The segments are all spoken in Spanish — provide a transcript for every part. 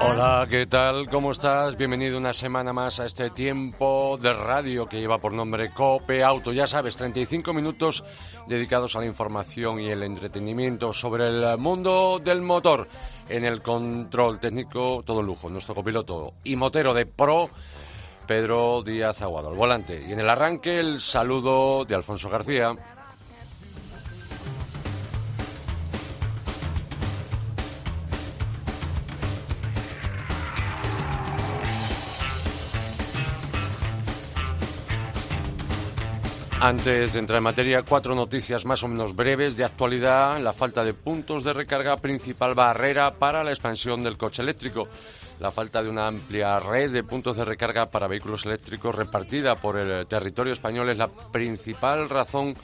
Hola, ¿qué tal? ¿Cómo estás? Bienvenido una semana más a este tiempo de radio que lleva por nombre Cope Auto. Ya sabes, 35 minutos dedicados a la información y el entretenimiento sobre el mundo del motor. En el control técnico, todo lujo, nuestro copiloto y motero de pro, Pedro Díaz Aguado, al volante. Y en el arranque, el saludo de Alfonso García. Antes de entrar en materia, cuatro noticias más o menos breves de actualidad. La falta de puntos de recarga, principal barrera para la expansión del coche eléctrico. La falta de una amplia red de puntos de recarga para vehículos eléctricos repartida por el territorio español es la principal razón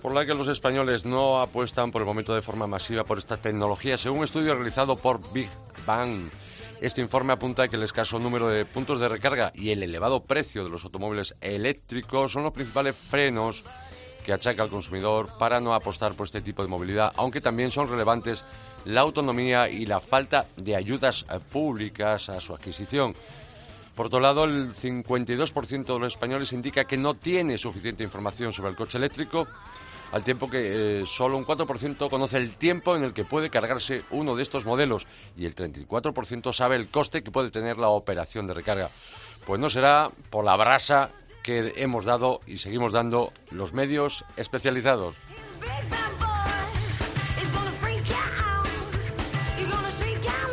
por la que los españoles no apuestan por el momento de forma masiva por esta tecnología, según un estudio realizado por Big Bang. Este informe apunta que el escaso número de puntos de recarga y el elevado precio de los automóviles eléctricos son los principales frenos que achaca al consumidor para no apostar por este tipo de movilidad, aunque también son relevantes la autonomía y la falta de ayudas públicas a su adquisición. Por otro lado, el 52% de los españoles indica que no tiene suficiente información sobre el coche eléctrico al tiempo que eh, solo un 4% conoce el tiempo en el que puede cargarse uno de estos modelos y el 34% sabe el coste que puede tener la operación de recarga. Pues no será por la brasa que hemos dado y seguimos dando los medios especializados.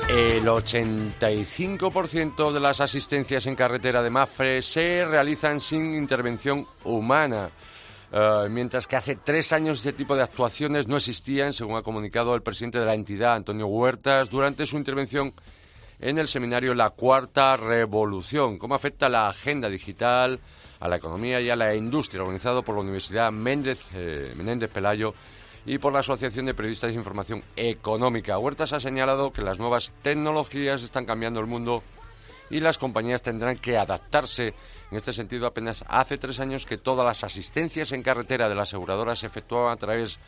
El 85% de las asistencias en carretera de Mafre se realizan sin intervención humana. Eh, mientras que hace tres años este tipo de actuaciones no existían, según ha comunicado el presidente de la entidad, Antonio Huertas, durante su intervención en el seminario La Cuarta Revolución. ¿Cómo afecta la agenda digital a la economía y a la industria? Organizado por la Universidad Méndez, eh, Menéndez Pelayo y por la Asociación de Periodistas de Información Económica. Huertas ha señalado que las nuevas tecnologías están cambiando el mundo y las compañías tendrán que adaptarse. En este sentido, apenas hace tres años que todas las asistencias en carretera de la aseguradora se efectuaban a través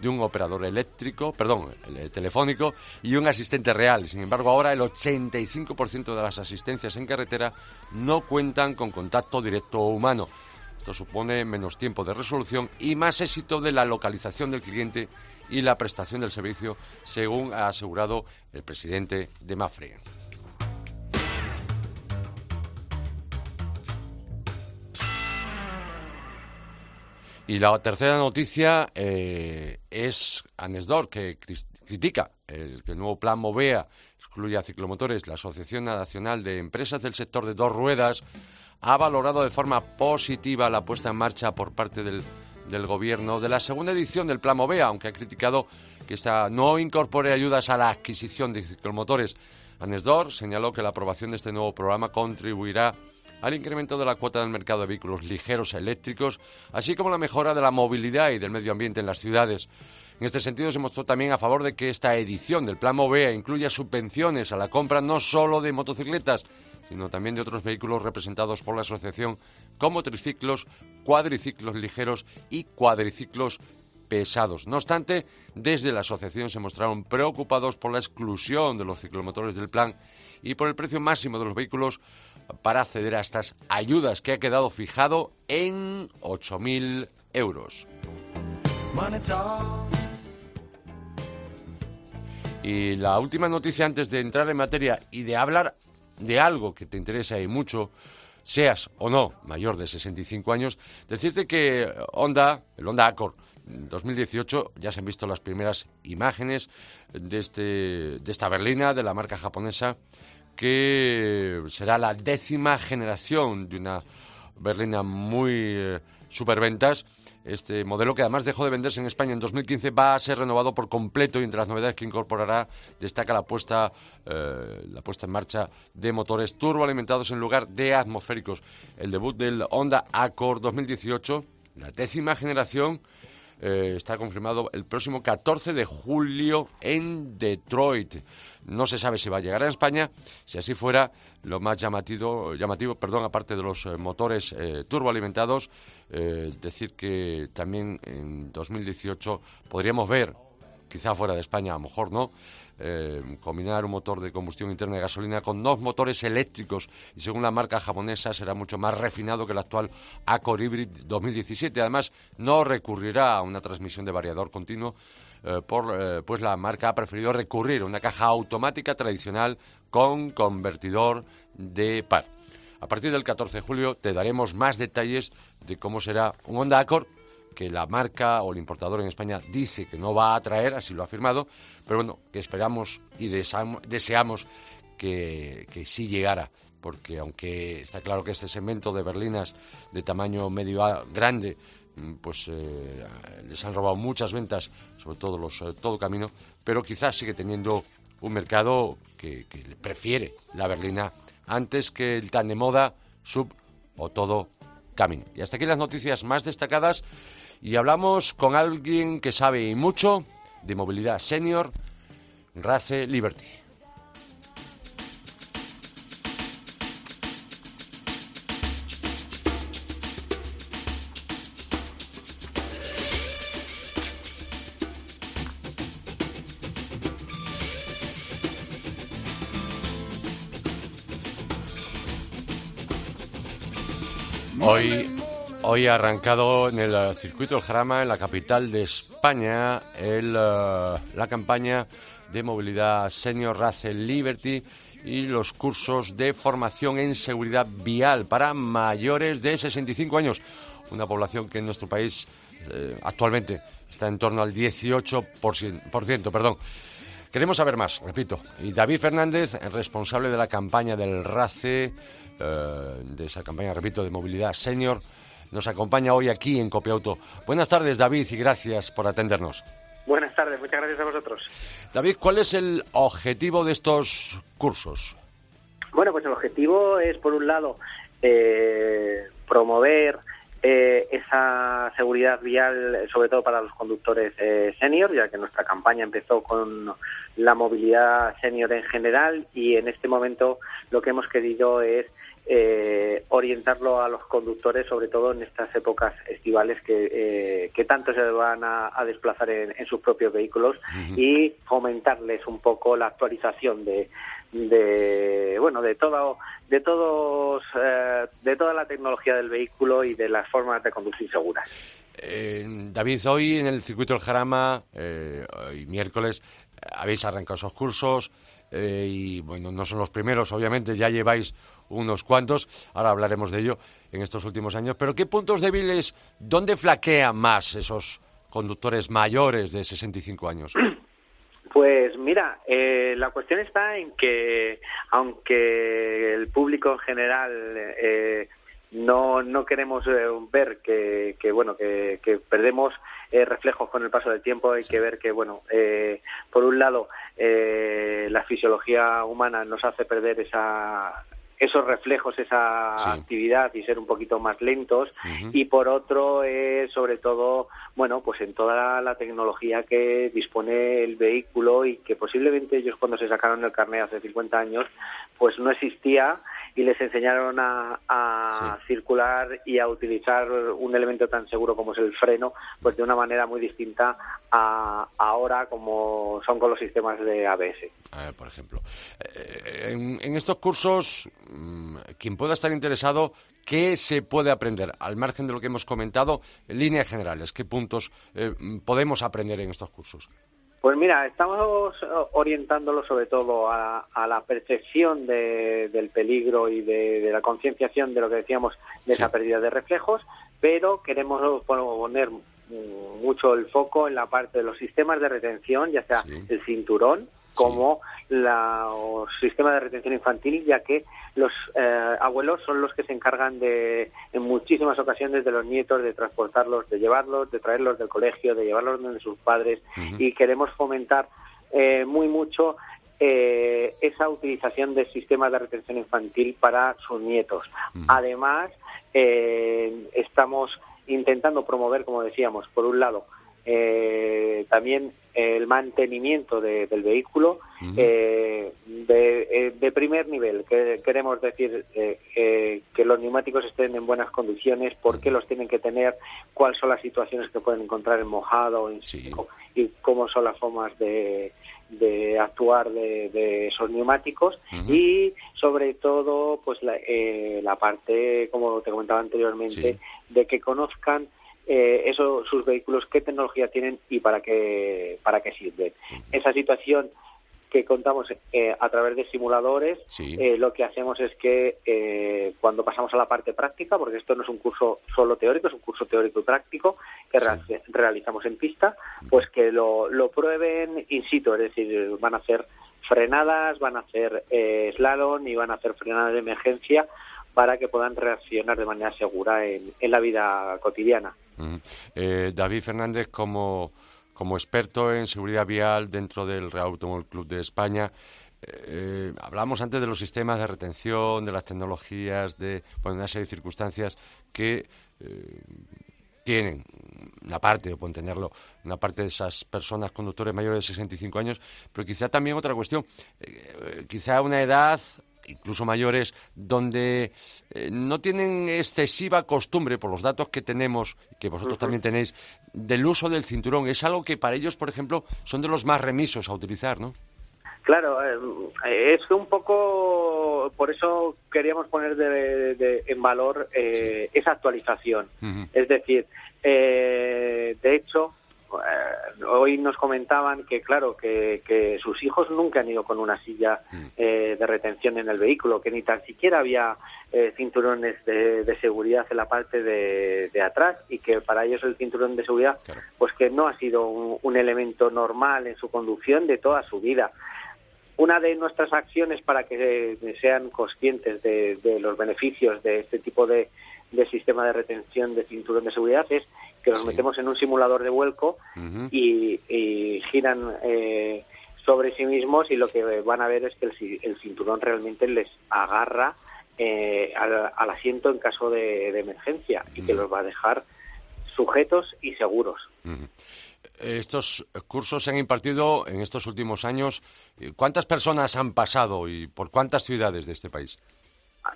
de un operador eléctrico, perdón, telefónico y un asistente real. Sin embargo, ahora el 85% de las asistencias en carretera no cuentan con contacto directo humano. Esto supone menos tiempo de resolución y más éxito de la localización del cliente y la prestación del servicio, según ha asegurado el presidente de Mafre. Y la tercera noticia eh, es Anesdor, que critica el, que el nuevo plan Movea excluye a ciclomotores. La Asociación Nacional de Empresas del Sector de Dos Ruedas ha valorado de forma positiva la puesta en marcha por parte del, del Gobierno de la segunda edición del Plan Movea, aunque ha criticado que esta no incorpore ayudas a la adquisición de ciclomotores. Anesdor señaló que la aprobación de este nuevo programa contribuirá al incremento de la cuota del mercado de vehículos ligeros eléctricos, así como la mejora de la movilidad y del medio ambiente en las ciudades. En este sentido, se mostró también a favor de que esta edición del Plan Movea incluya subvenciones a la compra no solo de motocicletas, sino también de otros vehículos representados por la asociación, como triciclos, cuadriciclos ligeros y cuadriciclos pesados. No obstante, desde la asociación se mostraron preocupados por la exclusión de los ciclomotores del plan y por el precio máximo de los vehículos para acceder a estas ayudas que ha quedado fijado en 8.000 euros. Y la última noticia antes de entrar en materia y de hablar de algo que te interesa y mucho, seas o no mayor de 65 años, decirte que Honda, el Honda Accord 2018, ya se han visto las primeras imágenes de, este, de esta berlina de la marca japonesa que será la décima generación de una berlina muy eh, superventas. Este modelo, que además dejó de venderse en España en 2015, va a ser renovado por completo y entre las novedades que incorporará destaca la puesta, eh, la puesta en marcha de motores turboalimentados en lugar de atmosféricos. El debut del Honda Accord 2018, la décima generación, eh, está confirmado el próximo 14 de julio en Detroit. No se sabe si va a llegar a España. Si así fuera, lo más llamativo, llamativo perdón, aparte de los eh, motores eh, turboalimentados, decir que también en 2018 podríamos ver, quizá fuera de España, a lo mejor no, eh, combinar un motor de combustión interna de gasolina con dos motores eléctricos y según la marca japonesa será mucho más refinado que el actual Accord Hybrid 2017. Además, no recurrirá a una transmisión de variador continuo, eh, eh, pues la marca ha preferido recurrir a una caja automática tradicional con convertidor de par. A partir del 14 de julio te daremos más detalles de cómo será un Honda Accord que la marca o el importador en España dice que no va a traer, así lo ha afirmado, pero bueno, que esperamos y deseamos, que, sí llegara, porque aunque está claro que este segmento de berlinas de tamaño medio grande, mm, pues eh, les han robado muchas ventas, sobre todo los eh, todo camino, pero quizás sigue teniendo un mercado que, que prefiere la berlina antes que el tan de moda sub o todo camino. Y hasta aquí las noticias más destacadas y hablamos con alguien que sabe mucho de movilidad senior, Race Liberty. Hoy Hoy ha arrancado en el eh, circuito del Jarama, en la capital de España, eh, la campaña de movilidad Senior Race Liberty y los cursos de formación en seguridad vial para mayores de 65 años, una población que en nuestro país eh, actualmente está en torno al 18%. Perdón. Queremos saber más, repito. Y David Fernández, responsable de la campaña del RACE, de esa campaña, repito, de movilidad senior, nos acompaña hoy aquí en Copiauto. Buenas tardes, David, y gracias por atendernos. Buenas tardes, muchas gracias a vosotros. David, ¿cuál es el objetivo de estos cursos? Bueno, pues el objetivo es, por un lado, eh, promover eh, esa seguridad vial, sobre todo para los conductores eh, senior, ya que nuestra campaña empezó con la movilidad senior en general y en este momento lo que hemos querido es eh, orientarlo a los conductores, sobre todo en estas épocas estivales que, eh, que tanto se van a, desplazar en, sus propios vehículos y fomentarles un poco la actualización de, de bueno de todo de todos eh, de toda la tecnología del vehículo y de las formas de conducir seguras. David, hoy en el circuito del Jarama, hoy miércoles, habéis arrancado esos cursos y bueno, no son los primeros, obviamente, ya lleváis unos cuantos, ahora hablaremos de ello en estos últimos años, pero ¿qué puntos débiles, dónde flaquean más esos conductores mayores de 65 años? Pues mira, eh, la cuestión está en que, aunque el público en general eh, no, no queremos eh, ver que, que bueno que, perdemos reflejos con el paso del tiempo. Hay que ver que bueno por un lado la fisiología humana nos hace perder esa esos reflejos, esa actividad y ser un poquito más lentos. Y por otro, es sobre todo, bueno, pues en toda la tecnología que dispone el vehículo y que posiblemente ellos cuando se sacaron el carnet hace 50 años, pues no existía y les enseñaron a, circular y a utilizar un elemento tan seguro como es el freno, pues de una manera muy distinta a ahora como son con los sistemas de ABS. por ejemplo, eh, en, estos cursos, mm, quien pueda estar interesado, ¿qué se puede aprender? Al margen de lo que hemos comentado, en líneas generales, ¿qué puntos eh, podemos aprender en estos cursos? Pues mira, estamos orientándolo sobre todo a, la percepción del peligro y de, la concienciación de lo que decíamos de esa pérdida de reflejos, pero queremos poner mucho el foco en la parte de los sistemas de retención, ya sea el cinturón, como los sistemas de retención infantil, ya que los eh, abuelos son los que se encargan de, en muchísimas ocasiones, de los nietos, de transportarlos, de llevarlos, de traerlos del colegio, de llevarlos donde sus padres, y queremos fomentar eh, muy mucho eh, esa utilización de sistemas de retención infantil para sus nietos. Además, estamos intentando promover, como decíamos, por un lado, eh, también el mantenimiento del vehículo eh, de, de, primer nivel. Que, queremos decir que los neumáticos estén en buenas condiciones, por qué los tienen que tener, cuáles son las situaciones que pueden encontrar en mojado en y cómo son las formas de, de actuar de, esos neumáticos. Y sobre todo pues la, eh, la, parte como te comentaba anteriormente de que conozcan eh, eso, sus vehículos qué tecnología tienen y para qué para qué sirven esa situación que contamos eh, a través de simuladores. Eh, lo que hacemos es que eh, cuando pasamos a la parte práctica, porque esto no es un curso solo teórico, es un curso teórico y práctico que realizamos en pista, pues que lo, lo prueben in situ, es decir, van a hacer frenadas, van a hacer slalom y van a hacer frenadas de emergencia para que puedan reaccionar de manera segura en, en la vida cotidiana. David Fernández, como como experto en seguridad vial dentro del Real Automóvil Club de España. Eh, hablamos antes de los sistemas de retención, de las tecnologías, de una serie de circunstancias que eh, tienen una parte, o pueden tenerlo, una parte de esas personas conductores mayores de 65 años, pero quizá también otra cuestión, eh, quizá una edad incluso mayores, donde eh, no tienen excesiva costumbre, por los datos que tenemos, que vosotros también tenéis, del uso del cinturón. Es algo que para ellos, por ejemplo, son de los más remisos a utilizar, ¿no? Claro, eh, es un poco, por eso queríamos poner de, en valor eh, esa actualización. Es decir, de hecho, eh, hoy nos comentaban que, claro, que, sus hijos nunca han ido con una silla eh, de retención en el vehículo, que ni tan siquiera había eh, cinturones de, seguridad en la parte de, atrás y que para ellos el cinturón de seguridad, pues que no ha sido un, elemento normal en su conducción de toda su vida una de nuestras acciones para que sean conscientes de, los beneficios de este tipo de, de, sistema de retención de cinturón de seguridad es que los metemos en un simulador de vuelco y, giran eh, sobre sí mismos y lo que van a ver es que el, cinturón realmente les agarra eh, al, asiento en caso de, emergencia y que los va a dejar sujetos y seguros. Estos cursos se han impartido en estos últimos años. ¿Cuántas personas han pasado y por cuántas ciudades de este país?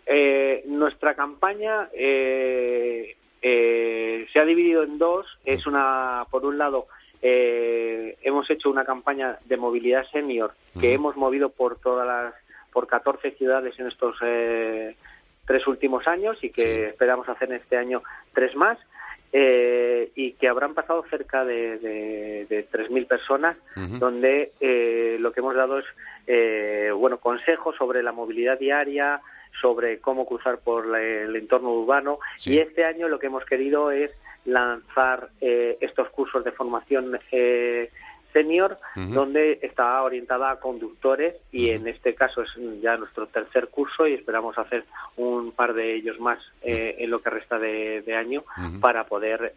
Eh, nuestra campaña eh, eh, se ha dividido en dos. Es una, por un lado, eh, hemos hecho una campaña de movilidad senior que hemos movido por todas las, por 14 ciudades en estos eh, tres últimos años y que esperamos hacer este año tres más. Eh, y que habrán pasado cerca de, de, de 3.000 personas, donde eh, lo que hemos dado es eh, bueno consejos sobre la movilidad diaria, sobre cómo cruzar por el entorno urbano. Y este año lo que hemos querido es lanzar eh, estos cursos de formación eh, senior donde está orientada a conductores y en este caso es ya nuestro tercer curso y esperamos hacer un par de ellos más eh, en lo que resta de, año para poder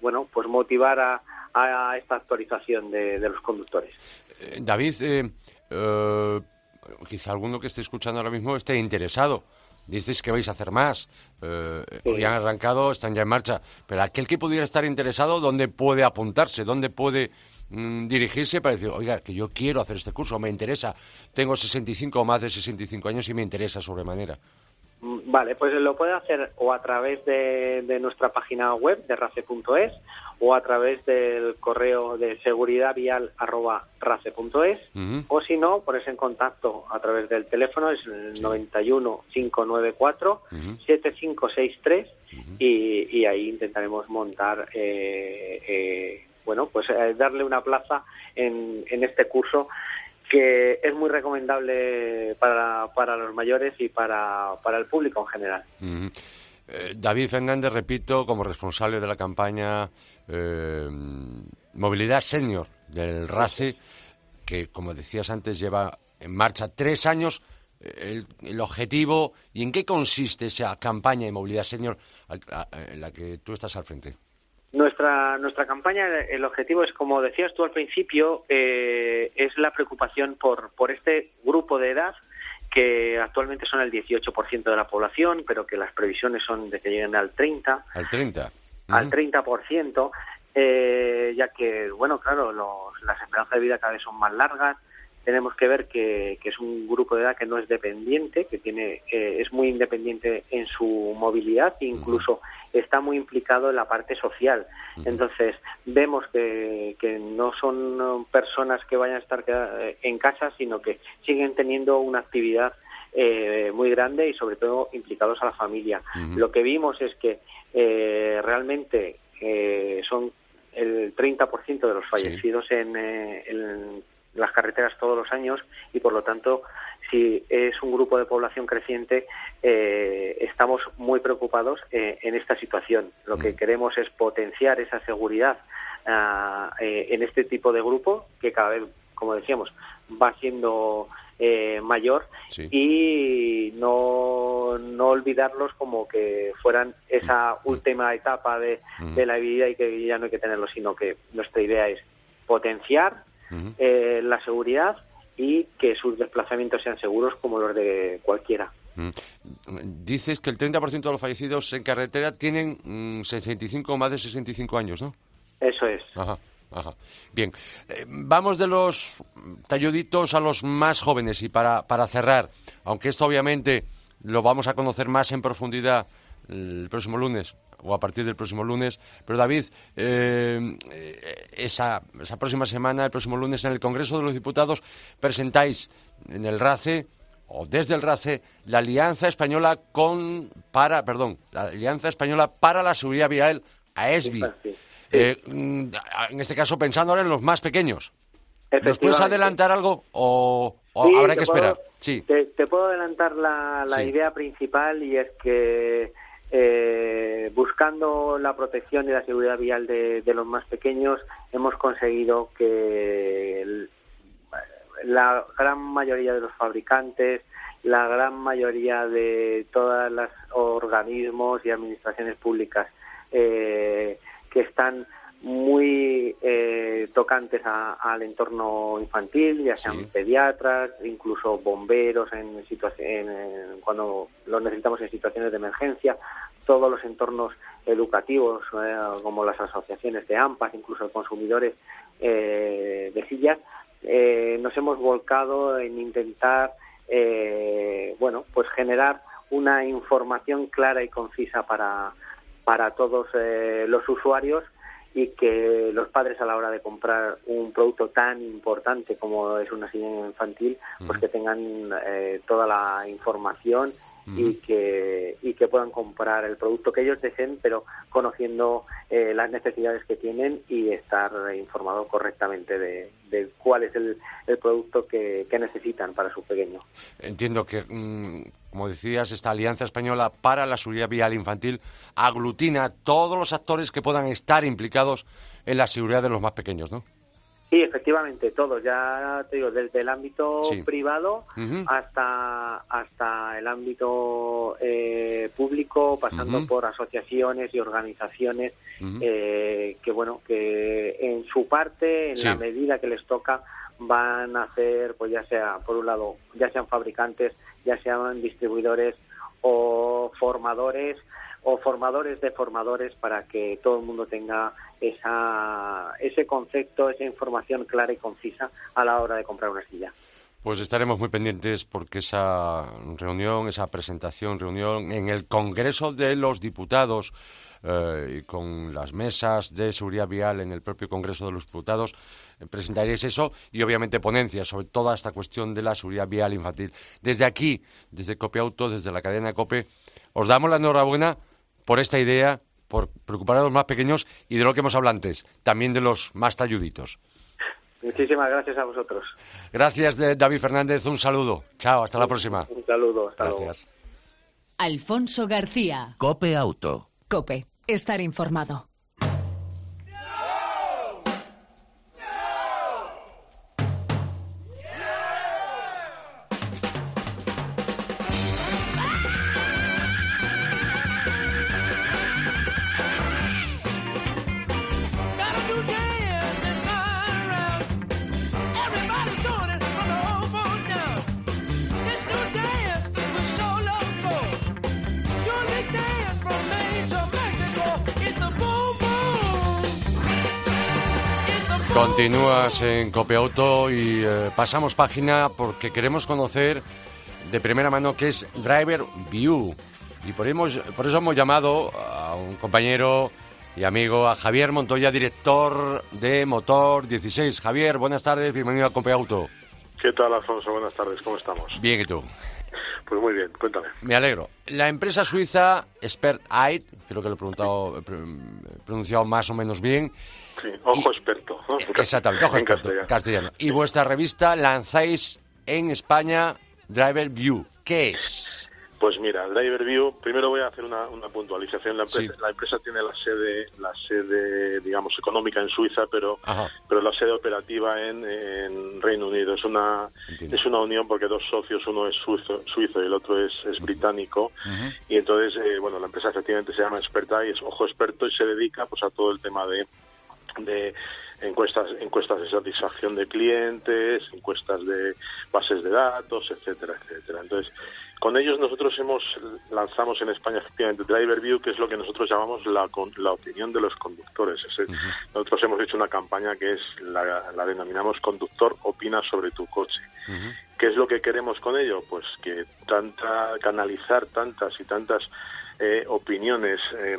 bueno pues motivar a, esta actualización de, de los conductores. David quizá alguno que esté escuchando ahora mismo esté interesado. Dices que vais a hacer más. Eh, Hoy han arrancado, están ya en marcha. Pero aquel que pudiera estar interesado, ¿dónde puede apuntarse? ¿Dónde puede mm, dirigirse para decir, oiga, que yo quiero hacer este curso, me interesa? Tengo 65 o más de 65 años y me interesa sobremanera. Mm, vale, pues lo puede hacer o a través de, nuestra página web de race.es o a través del correo de seguridad vial arroba race.es o si no, ponerse en contacto a través del teléfono, es el 91 594 7563 y, y ahí intentaremos montar, eh, eh, bueno, pues eh, darle una plaza en, en este curso que es muy recomendable para, para los mayores y para, para el público en general. Eh, David Fernández, repito, como responsable de la campaña eh, Movilidad Senior del RACE, que, como decías antes, lleva en marcha tres años. El, el, objetivo y en qué consiste esa campaña de movilidad senior en la que tú estás al frente. Nuestra, nuestra campaña, el objetivo es, como decías tú al principio, eh, es la preocupación por, por este grupo de edad que actualmente son el 18% de la población, pero que las previsiones son de que lleguen al 30%. Al 30%. Al 30%, eh, ya que, bueno, claro, los, las esperanzas de vida cada vez son más largas, tenemos que ver que, es un grupo de edad que no es dependiente, que tiene eh, es muy independiente en su movilidad e incluso está muy implicado en la parte social. Entonces, vemos que, que no son personas que vayan a estar eh, en casa, sino que siguen teniendo una actividad eh, muy grande y sobre todo implicados a la familia. Lo que vimos es que realmente son el 30% de los fallecidos en, en las carreteras todos los años y por lo tanto si es un grupo de población creciente eh, estamos muy preocupados eh, en esta situación lo que mm. queremos es potenciar esa seguridad ah, eh, en este tipo de grupo que cada vez como decíamos va siendo mayor y no, no olvidarlos como que fueran esa mm. última etapa de, mm. de la vida y que ya no hay que tenerlos sino que nuestra idea es potenciar eh, la seguridad y que sus desplazamientos sean seguros como los de cualquiera. Dices que el 30% de los fallecidos en carretera tienen 65 mm, o más de 65 años, ¿no? Eso es. Ajá. Ajá. Bien, eh, vamos de los talluditos a los más jóvenes y para, para cerrar, aunque esto obviamente lo vamos a conocer más en profundidad el próximo lunes o a partir del próximo lunes. Pero David, eh, esa, esa próxima semana, el próximo lunes, en el Congreso de los Diputados, presentáis en el RACE o desde el RACE la Alianza Española con para, perdón, la Alianza Española para la Seguridad Vial AESBI. Eh, en este caso pensando ahora en los más pequeños. ¿Nos puedes adelantar algo o, habrá que esperar? sí. Te, puedo adelantar la, la idea principal y es que eh, buscando la protección y la seguridad vial de, los más pequeños, hemos conseguido que la gran mayoría de los fabricantes, la gran mayoría de todos los organismos y administraciones públicas eh, que están muy eh, tocantes al entorno infantil, ya sean pediatras, incluso bomberos en, en, cuando los necesitamos en situaciones de emergencia, todos los entornos educativos, eh, como las asociaciones de AMPAs, incluso consumidores eh, de sillas, nos hemos volcado en intentar, bueno, pues generar una información clara y concisa para, para todos los usuarios y que los padres a la hora de comprar un producto tan importante como es una silla infantil, pues que tengan eh, toda la información y que y que puedan comprar el producto que ellos deseen, pero conociendo eh, las necesidades que tienen y estar informado correctamente de, cuál es el, producto que, necesitan para su pequeño. Entiendo que, mm, como decías, esta Alianza Española para la Seguridad Vial Infantil aglutina todos los actores que puedan estar implicados en la seguridad de los más pequeños, ¿no? Sí, efectivamente, todos. Ya te digo, desde el ámbito privado hasta hasta el ámbito eh, público, pasando por asociaciones y organizaciones eh, que, bueno, que en su parte, en la medida que les toca, van a hacer, pues ya sea, por un lado, ya sean fabricantes, ya sean distribuidores o formadores o formadores de formadores para que todo el mundo tenga esa, ese concepto, esa información clara y concisa a la hora de comprar una silla. Pues estaremos muy pendientes porque esa reunión, esa presentación, reunión en el Congreso de los Diputados eh, y con las mesas de seguridad vial en el propio Congreso de los Diputados, eh, presentaréis eso y obviamente ponencias sobre toda esta cuestión de la seguridad vial infantil. Desde aquí, desde Cope Auto, desde la cadena Cope, os damos la enhorabuena por esta idea, por preocupar a los más pequeños y de lo que hemos hablado antes, también de los más talluditos. Muchísimas gracias a vosotros. Gracias, David Fernández. Un saludo. Chao, hasta la próxima. Un saludo, hasta gracias. Alfonso García. Cope Auto. Cope, estar informado. Continúas en Copeauto y eh, pasamos página porque queremos conocer de primera mano qué es Driver View. Y por, hemos- por eso hemos llamado a un compañero y amigo, a Javier Montoya, director de Motor 16. Javier, buenas tardes, bienvenido a Copeauto. ¿Qué tal, Alfonso? Buenas tardes, ¿cómo estamos? Bien, ¿y tú? Pues muy bien, cuéntame. Me alegro. La empresa suiza Expert Eye, creo que lo he, preguntado- he pr- he pronunciado más o menos bien, Sí, ojo experto. ¿no? Exactamente, ojo experto, castellano. castellano. Y vuestra revista lanzáis en España Driver View. ¿Qué es? Pues mira, Driver View, primero voy a hacer una, una puntualización. La empresa, Sí. la empresa tiene la sede, la sede, digamos, económica en Suiza, pero, Ajá. pero la sede operativa en, en Reino Unido. Es una, Entiendo. es una unión porque dos socios, uno es suizo, suizo y el otro es, es británico. Y entonces, eh, bueno, la empresa efectivamente se llama Experta y es ojo experto y se dedica pues a todo el tema de de encuestas encuestas de satisfacción de clientes, encuestas de bases de datos, etcétera, etcétera. Entonces, con ellos nosotros hemos lanzamos en España efectivamente Driver View, que es lo que nosotros llamamos la, la opinión de los conductores. Nosotros hemos hecho una campaña que es la, la denominamos Conductor opina sobre tu coche. ¿Qué es lo que queremos con ello? Pues que tanta canalizar tantas y tantas eh, opiniones eh,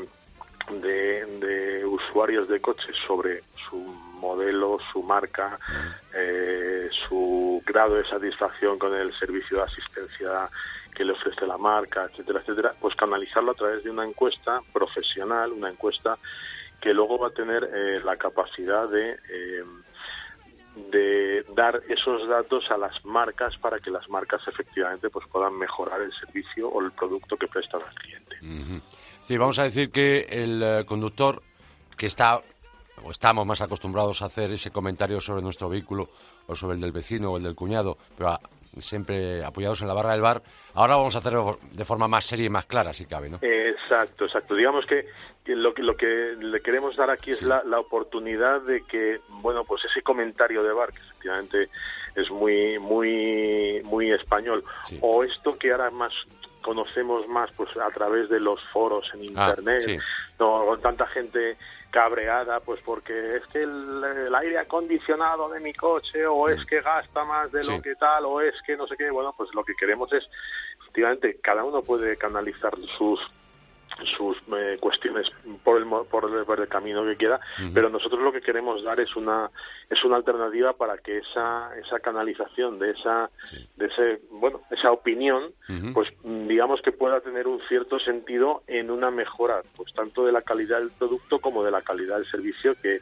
de, de usuarios de coches sobre su modelo, su marca, eh, su grado de satisfacción con el servicio de asistencia que le ofrece la marca, etcétera, etcétera, pues canalizarlo a través de una encuesta profesional, una encuesta que luego va a tener eh, la capacidad de eh, de dar esos datos a las marcas para que las marcas efectivamente pues puedan mejorar el servicio o el producto que prestan al cliente. Sí, vamos a decir que el eh, conductor que está o estamos más acostumbrados a hacer ese comentario sobre nuestro vehículo o sobre el del vecino o el del cuñado, pero siempre apoyados en la barra del bar, ahora vamos a hacerlo de forma más seria y más clara, si cabe, ¿no? Exacto, exacto. Digamos que, lo que lo que le queremos dar aquí Sí. es la, la oportunidad de que, bueno, pues ese comentario de bar que efectivamente es muy muy muy español Sí. o esto que ahora más conocemos más pues a través de los foros en Ah, internet, sí. no con tanta gente cabreada pues porque es que el, el aire acondicionado de mi coche o es que gasta más de Mm. Sí. lo que tal o es que no sé qué bueno pues lo que queremos es efectivamente cada uno puede canalizar sus sus eh, cuestiones por el, por el por el camino que quiera pero nosotros lo que queremos dar es una es una alternativa para que esa esa canalización de esa Sí. de ese bueno esa opinión pues digamos que pueda tener un cierto sentido en una mejora pues tanto de la calidad del producto como de la calidad del servicio que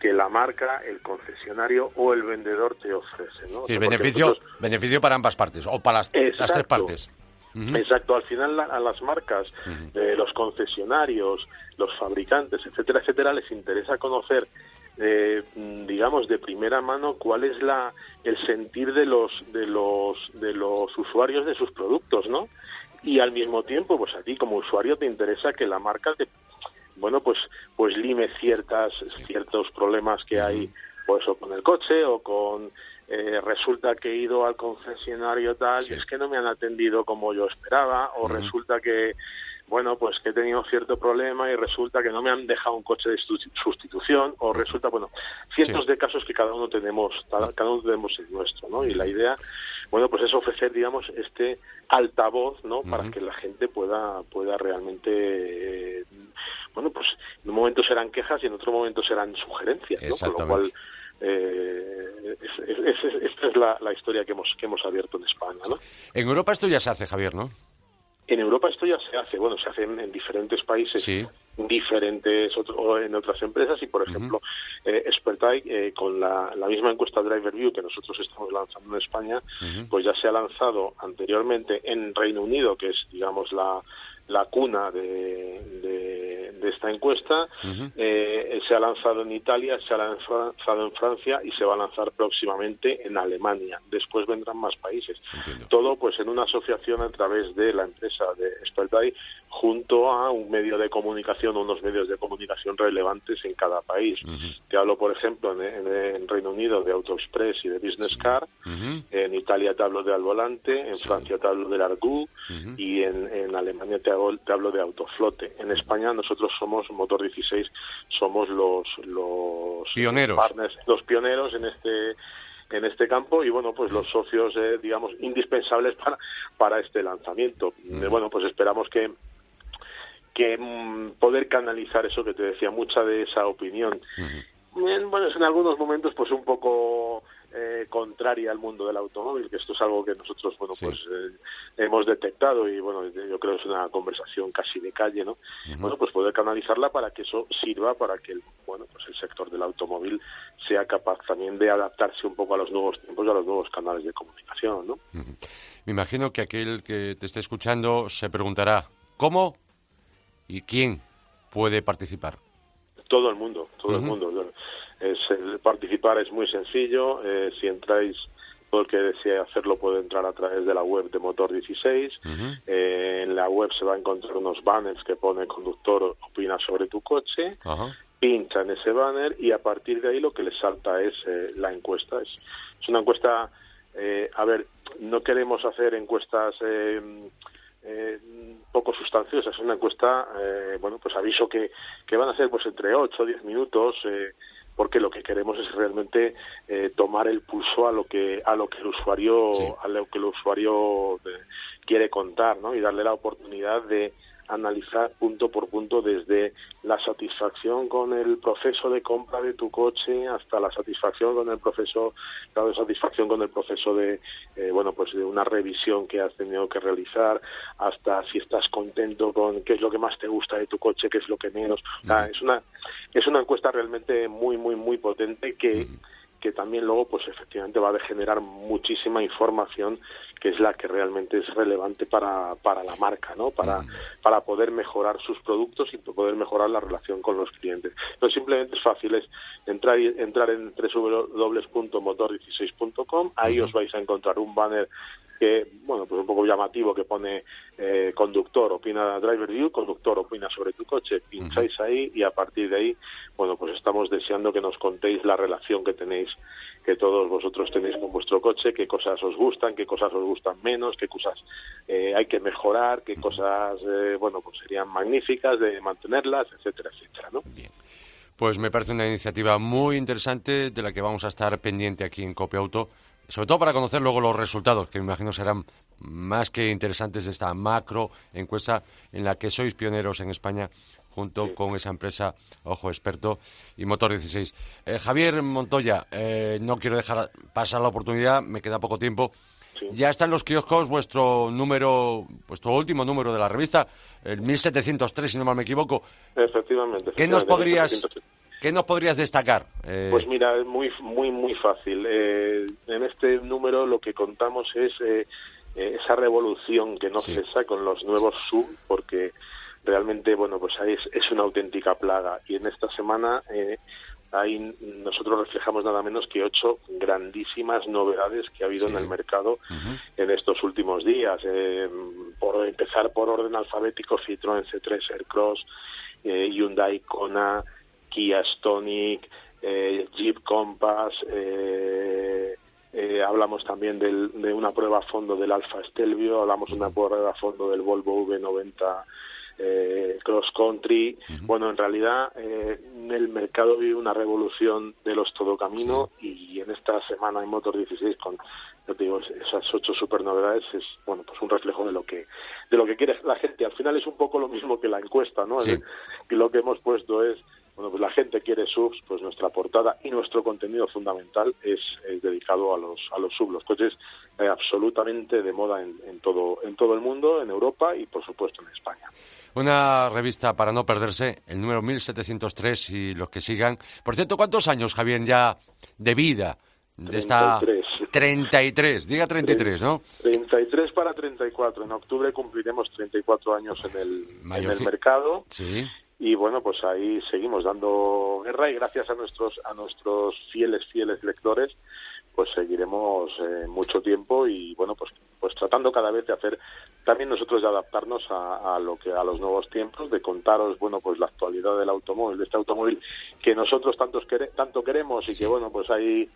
que la marca, el concesionario o el vendedor te ofrece, ¿no? O Sí, sea, beneficio, nosotros- beneficio para ambas partes, o para las, las tres Exacto. Exacto, al final la- a las marcas, eh, los concesionarios, los fabricantes, etcétera, etcétera, les interesa conocer, eh, digamos, de primera mano cuál es la el sentir de los de los de los usuarios de sus productos, ¿no? Y al mismo tiempo, pues a ti como usuario te interesa que la marca te bueno, pues pues lime ciertas ciertos problemas que hay pues o con el coche o con eh, resulta que he ido al concesionario tal Sí. y es que no me han atendido como yo esperaba o resulta que bueno pues que he tenido cierto problema y resulta que no me han dejado un coche de susti- sustitución o resulta bueno cientos Sí. de casos que cada uno tenemos cada, cada uno tenemos el nuestro no y la idea bueno pues es ofrecer digamos este altavoz no para que la gente pueda pueda realmente eh, bueno pues en un momento serán quejas y en otro momento serán sugerencias ¿no? con lo cual. Eh, es- es- es- esta es la, la historia que hemos que hemos abierto en España ¿no? En Europa esto ya se hace, Javier, ¿no? En Europa esto ya se hace, bueno, se hace en, en diferentes países, Sí. diferentes otro- o en otras empresas y, por ejemplo, eh, Expertise, eh, con la, la misma encuesta Driver View que nosotros estamos lanzando en España, pues ya se ha lanzado anteriormente en Reino Unido, que es, digamos, la, la cuna de, de, de esta encuesta, eh, se ha lanzado en Italia, se ha lanzado en Francia y se va a lanzar próximamente en Alemania. Después vendrán más países. Entiendo. Todo pues en una asociación a través de la empresa de Expertise junto a un medio de comunicación o unos medios de comunicación relevantes en cada país. Te hablo, por ejemplo, en, en- en Reino Unido de AutoExpress y de Business Car. En en Italia te hablo de Alvolante, en Francia te hablo del Argu y en, Alemania te hablo, te hablo de Autoflote. En España nosotros somos Motor 16, somos los los pioneros, los pioneros en este en este campo y bueno pues los socios eh, digamos indispensables para para este lanzamiento. Bueno pues esperamos que que mm, poder canalizar eso que te decía, mucha de esa opinión. bueno, es en algunos momentos pues un poco eh, contraria al mundo del automóvil, que esto es algo que nosotros, bueno, pues eh, hemos detectado y bueno, yo creo que es una conversación casi de calle, ¿no? Bueno, pues poder canalizarla para que eso sirva para que el, bueno, pues el sector del automóvil sea capaz también de adaptarse un poco a los nuevos tiempos y a los nuevos canales de comunicación, ¿no? Me imagino que aquel que te esté escuchando se preguntará, ¿cómo y quién puede participar? Todo el mundo, todo el mundo. Es, participar es muy sencillo. Eh, si entráis, todo el que desee hacerlo puede entrar a través de la web de Motor 16. Eh, en la web se va a encontrar unos banners que pone conductor opina sobre tu coche. Pincha en ese banner y a partir de ahí lo que le salta es eh, la encuesta. Es, es una encuesta, a ver, no queremos hacer encuestas eh, poco sustanciosa. Es una encuesta, eh, bueno, pues aviso que, que van a ser pues entre 8 o 10 minutos, eh, porque lo que queremos es realmente eh, tomar el pulso a lo que a lo que el usuario a lo que el usuario quiere contar, ¿no? Y darle la oportunidad de analizar punto por punto desde la satisfacción con el proceso de compra de tu coche hasta la satisfacción con el proceso la satisfacción con el proceso de eh, bueno pues de una revisión que has tenido que realizar hasta si estás contento con qué es lo que más te gusta de tu coche qué es lo que menos. Es una es una encuesta realmente muy muy muy potente que que también luego pues efectivamente va a generar muchísima información que es la que realmente es relevante para, para la marca, ¿no? Para, para poder mejorar sus productos y poder mejorar la relación con los clientes. Entonces simplemente es fácil, es entrar, entrar en www.motor16.com, ahí os vais a encontrar un banner que, bueno, pues un poco llamativo que pone eh, conductor opina driver view, conductor opina sobre tu coche, pincháis ahí y a partir de ahí, bueno, pues estamos deseando que nos contéis la relación que tenéis, que todos vosotros tenéis con vuestro coche, qué cosas os gustan, qué cosas os gustan menos, qué cosas eh, hay que mejorar, qué cosas, eh, bueno, pues serían magníficas de mantenerlas, etcétera, etcétera, ¿no? Bien. Pues me parece una iniciativa muy interesante de la que vamos a estar pendiente aquí en Copia Auto sobre todo para conocer luego los resultados, que me imagino serán más que interesantes de esta macro encuesta en la que sois pioneros en España junto con esa empresa Ojo Experto y Motor 16. Eh, Javier Montoya, eh, no quiero dejar pasar la oportunidad, me queda poco tiempo. Ya está en los kioscos vuestro número, vuestro último número de la revista, el 1703, si no mal me equivoco. Efectivamente. ¿Qué nos podrías, ¿Qué nos podrías destacar? Eh, pues mira, es muy, muy, muy fácil. Eh, en este número lo que contamos es eh, esa revolución que no cesa con los nuevos sub, porque realmente, bueno, pues ahí es, una auténtica plaga. Y en esta semana ahí nosotros reflejamos nada menos que ocho grandísimas novedades que ha habido en el mercado en estos últimos días. por empezar por orden alfabético, Citroën C3 Aircross, Hyundai Kona, Kia Stonic, eh, Jeep Compass, eh, eh, hablamos también de una prueba a fondo del Alfa Stelvio, hablamos de una prueba a fondo del Volvo V90 Cross Country. Bueno, en realidad el mercado vive una revolución de los todo camino y en esta semana en Motor 16 con digo, esas ocho super novedades es bueno pues un reflejo de lo que de lo que quiere la gente. Al final es un poco lo mismo que la encuesta, ¿no? Y lo que hemos puesto es bueno, pues la gente quiere subs, pues nuestra portada y nuestro contenido fundamental es, dedicado a los a los subs, los coches eh, absolutamente de moda en, todo en todo el mundo, en Europa y por supuesto en España. Una revista para no perderse, el número 1703 y los que sigan. Por cierto, ¿cuántos años, Javier, ya de vida de 33. esta 33, diga 33, ¿no? 33 para 34. En octubre cumpliremos 34 años en el, en el mercado. Sí y bueno pues ahí seguimos dando guerra y gracias a nuestros a nuestros fieles fieles lectores pues seguiremos eh, mucho tiempo y bueno pues pues tratando cada vez de hacer también nosotros de adaptarnos a, lo que a los nuevos tiempos de contaros bueno pues la actualidad del automóvil de este automóvil que nosotros tantos tanto queremos y que bueno pues hay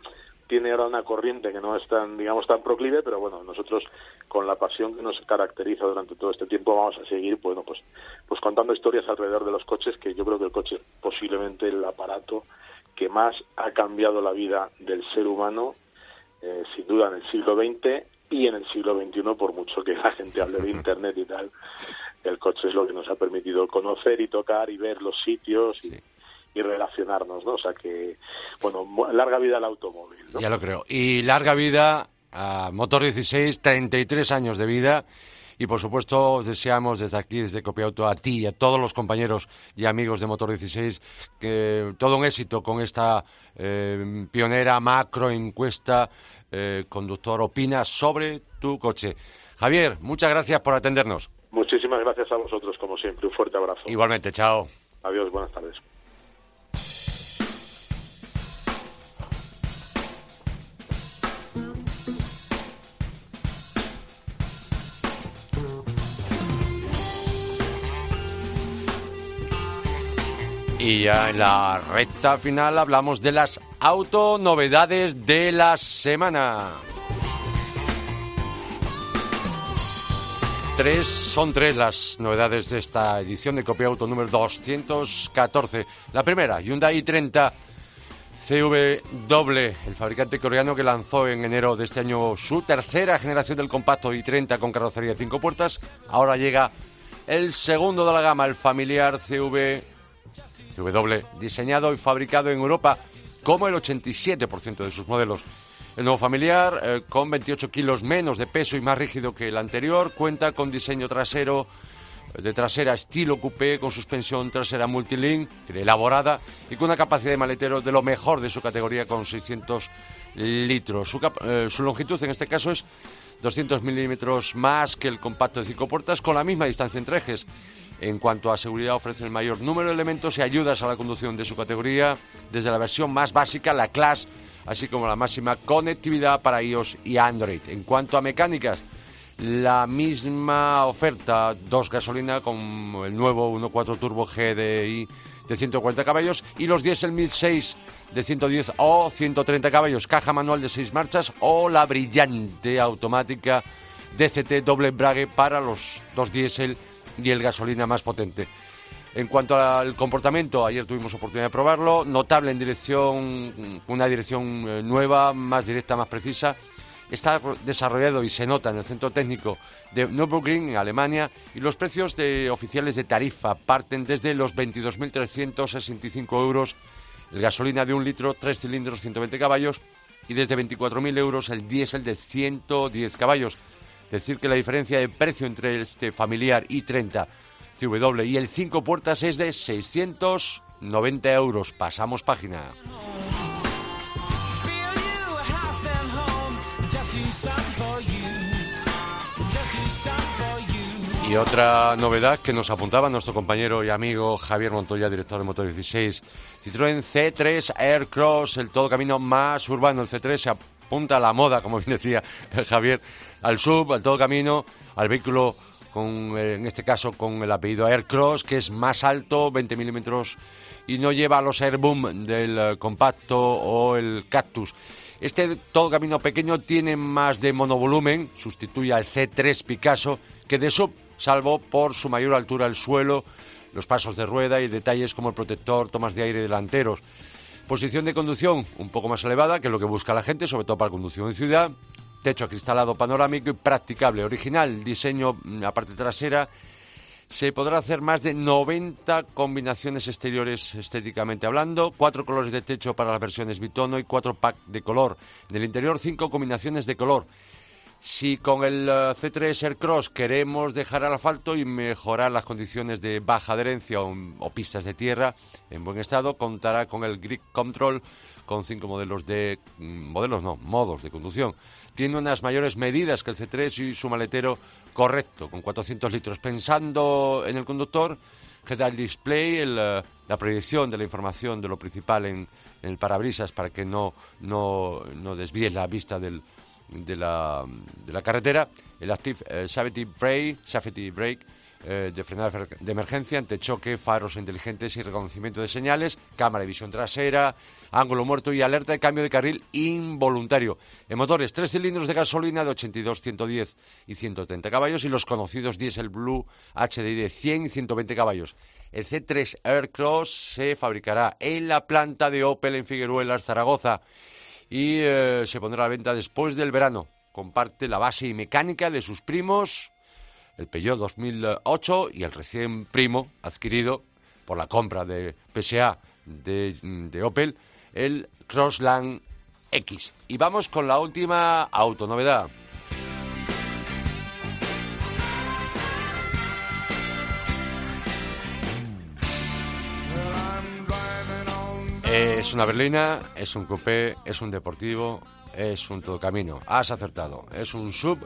tiene ahora una corriente que no es tan, digamos, tan proclive, pero bueno, nosotros con la pasión que nos caracteriza durante todo este tiempo vamos a seguir, bueno, pues, pues contando historias alrededor de los coches, que yo creo que el coche es posiblemente el aparato que más ha cambiado la vida del ser humano, eh, sin duda en el siglo XX y en el siglo XXI, por mucho que la gente hable de Internet y tal, el coche es lo que nos ha permitido conocer y tocar y ver los sitios y, y relacionarnos, ¿no? O sea que, bueno, larga vida al automóvil, ¿no? Ya lo creo. Y larga vida a Motor 16, 33 años de vida. Y por supuesto, deseamos desde aquí, desde Copiauto, a ti y a todos los compañeros y amigos de Motor 16, que todo un éxito con esta eh, pionera macro encuesta. Eh, conductor opina sobre tu coche. Javier, muchas gracias por atendernos. Muchísimas gracias a vosotros, como siempre. Un fuerte abrazo. Igualmente, chao. Adiós, buenas tardes. Y ya en la recta final hablamos de las autonovedades de la semana. Tres, son tres las novedades de esta edición de Copia Auto número 214. La primera, Hyundai i30 CV el fabricante coreano que lanzó en enero de este año su tercera generación del compacto i30 con carrocería de cinco puertas. Ahora llega el segundo de la gama, el familiar CV, CV diseñado y fabricado en Europa como el 87% de sus modelos. El nuevo familiar, eh, con 28 kilos menos de peso y más rígido que el anterior, cuenta con diseño trasero eh, de trasera estilo coupé, con suspensión trasera multilink, elaborada, y con una capacidad de maletero de lo mejor de su categoría, con 600 litros. Su, eh, su longitud, en este caso, es 200 milímetros más que el compacto de cinco puertas, con la misma distancia entre ejes. En cuanto a seguridad, ofrece el mayor número de elementos y ayudas a la conducción de su categoría, desde la versión más básica, la Class, así como la máxima conectividad para iOS y Android. En cuanto a mecánicas, la misma oferta, dos gasolina con el nuevo 1.4 Turbo GDI de 140 caballos y los diésel 1006 de 110 o 130 caballos, caja manual de 6 marchas o la brillante automática DCT doble embrague para los dos diésel y el gasolina más potente. En cuanto al comportamiento, ayer tuvimos oportunidad de probarlo, notable en dirección, una dirección eh, nueva, más directa, más precisa. Está desarrollado y se nota en el centro técnico de Nürburgring, en Alemania, y los precios de oficiales de tarifa parten desde los 22.365 euros el gasolina de un litro, tres cilindros, 120 caballos, y desde 24.000 euros el diésel de 110 caballos. Decir que la diferencia de precio entre este familiar i30 CW y el 5 puertas es de 690 euros. Pasamos página. Y otra novedad que nos apuntaba nuestro compañero y amigo Javier Montoya, director de Motor 16, Citroën C3 Aircross, el todo camino más urbano. El C3 se apunta a la moda, como bien decía Javier, al sub, al todo camino, al vehículo con, eh, en este caso con el apellido Aircross, que es más alto, 20 milímetros, y no lleva los Airboom del eh, compacto o el Cactus. Este todo camino pequeño tiene más de monovolumen, sustituye al C3 Picasso, que de sub, salvo por su mayor altura al suelo, los pasos de rueda y detalles como el protector, tomas de aire delanteros. Posición de conducción un poco más elevada, que es lo que busca la gente, sobre todo para conducción en ciudad techo acristalado panorámico y practicable, original, diseño la parte trasera. Se podrá hacer más de 90 combinaciones exteriores estéticamente hablando, cuatro colores de techo para las versiones bitono y cuatro pack de color. Del interior, cinco combinaciones de color. Si con el eh, C3 Aircross queremos dejar al asfalto y mejorar las condiciones de baja adherencia o, pistas de tierra en buen estado, contará con el Grip Control con cinco modelos de mm, modelos no, modos de conducción tiene unas mayores medidas que el C3 y su maletero correcto, con 400 litros. Pensando en el conductor, que da el display, eh, la proyección de la información de lo principal en, el parabrisas para que no, no, no desvíe la vista del, de, la, de la carretera, el Active eh, Safety Brake, Safety Brake eh, de frenada de emergencia, antechoque, faros inteligentes y reconocimiento de señales, cámara de visión trasera, ángulo muerto y alerta de cambio de carril involuntario. En motores, tres cilindros de gasolina de 82, 110 y 130 caballos y los conocidos Diesel Blue HDI de 100 y 120 caballos. El C3 Aircross se fabricará en la planta de Opel en Figueruelas, Zaragoza y eh, se pondrá a la venta después del verano. Comparte la base y mecánica de sus primos, el Peugeot 2008 y el recién primo adquirido por la compra de PSA de, de Opel, el Crossland X. Y vamos con la última autonovedad. Es una berlina, es un coupé, es un deportivo, es un todo camino. Has acertado. Es un sub,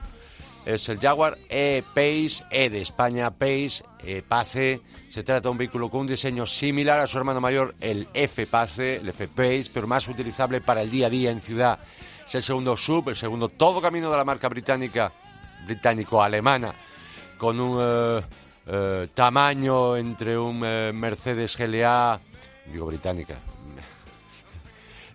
es el Jaguar E-Pace, E de España, Pace, E-Pace. Se trata de un vehículo con un diseño similar a su hermano mayor, el F-Pace, el F-Pace, pero más utilizable para el día a día en ciudad. Es el segundo sub, el segundo todo camino de la marca británica, británico-alemana, con un eh, eh, tamaño entre un eh, Mercedes GLA, digo británica,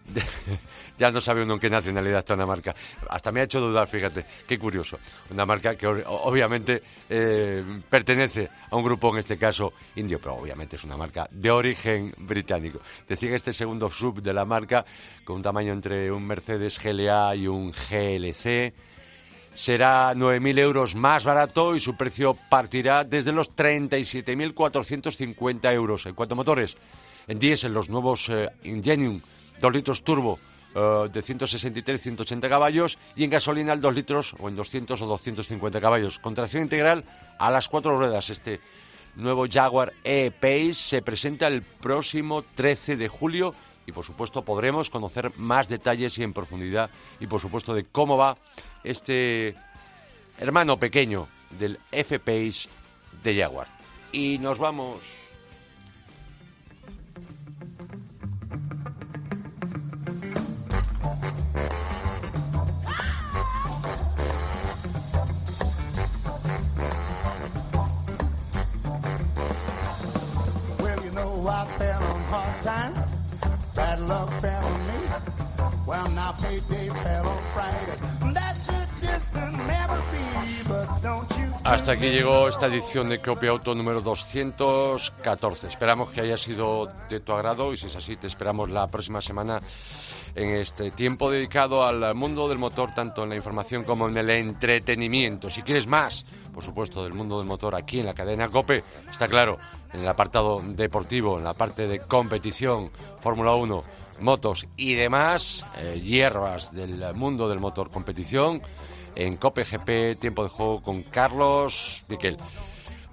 ya no sabe uno en qué nacionalidad está una marca. Hasta me ha hecho dudar, fíjate, qué curioso. Una marca que obviamente eh, pertenece a un grupo, en este caso indio, pero obviamente es una marca de origen británico. Decía este segundo sub de la marca, con un tamaño entre un Mercedes GLA y un GLC, será 9.000 euros más barato y su precio partirá desde los 37.450 euros. En cuanto a motores, en diésel, los nuevos eh, Ingenium 2 litros turbo eh, de 163 180 caballos y en gasolina al 2 litros o en 200 o 250 caballos. Con tracción integral a las cuatro ruedas. Este nuevo Jaguar E-Pace se presenta el próximo 13 de julio y por supuesto podremos conocer más detalles y en profundidad y por supuesto de cómo va este hermano pequeño del F-Pace de Jaguar. Y nos vamos time, bad luck fell on me. Well, now payday fell on Friday. That's a distant memory, but don't Hasta aquí llegó esta edición de Copia Auto número 214. Esperamos que haya sido de tu agrado y si es así, te esperamos la próxima semana en este tiempo dedicado al mundo del motor, tanto en la información como en el entretenimiento. Si quieres más, por supuesto, del mundo del motor aquí en la cadena COPE, está claro, en el apartado deportivo, en la parte de competición, Fórmula 1, motos y demás, eh, hierbas del mundo del motor competición, en COPE GP, tiempo de juego con Carlos Miquel.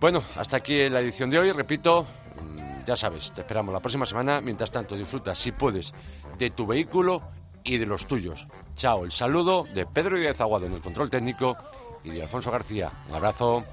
Bueno, hasta aquí la edición de hoy, repito, mm, ya sabes, te esperamos la próxima semana. Mientras tanto, disfruta, si puedes, de tu vehículo y de los tuyos. Chao, el saludo de Pedro Díaz Aguado en el control técnico y de Alfonso García. Un abrazo.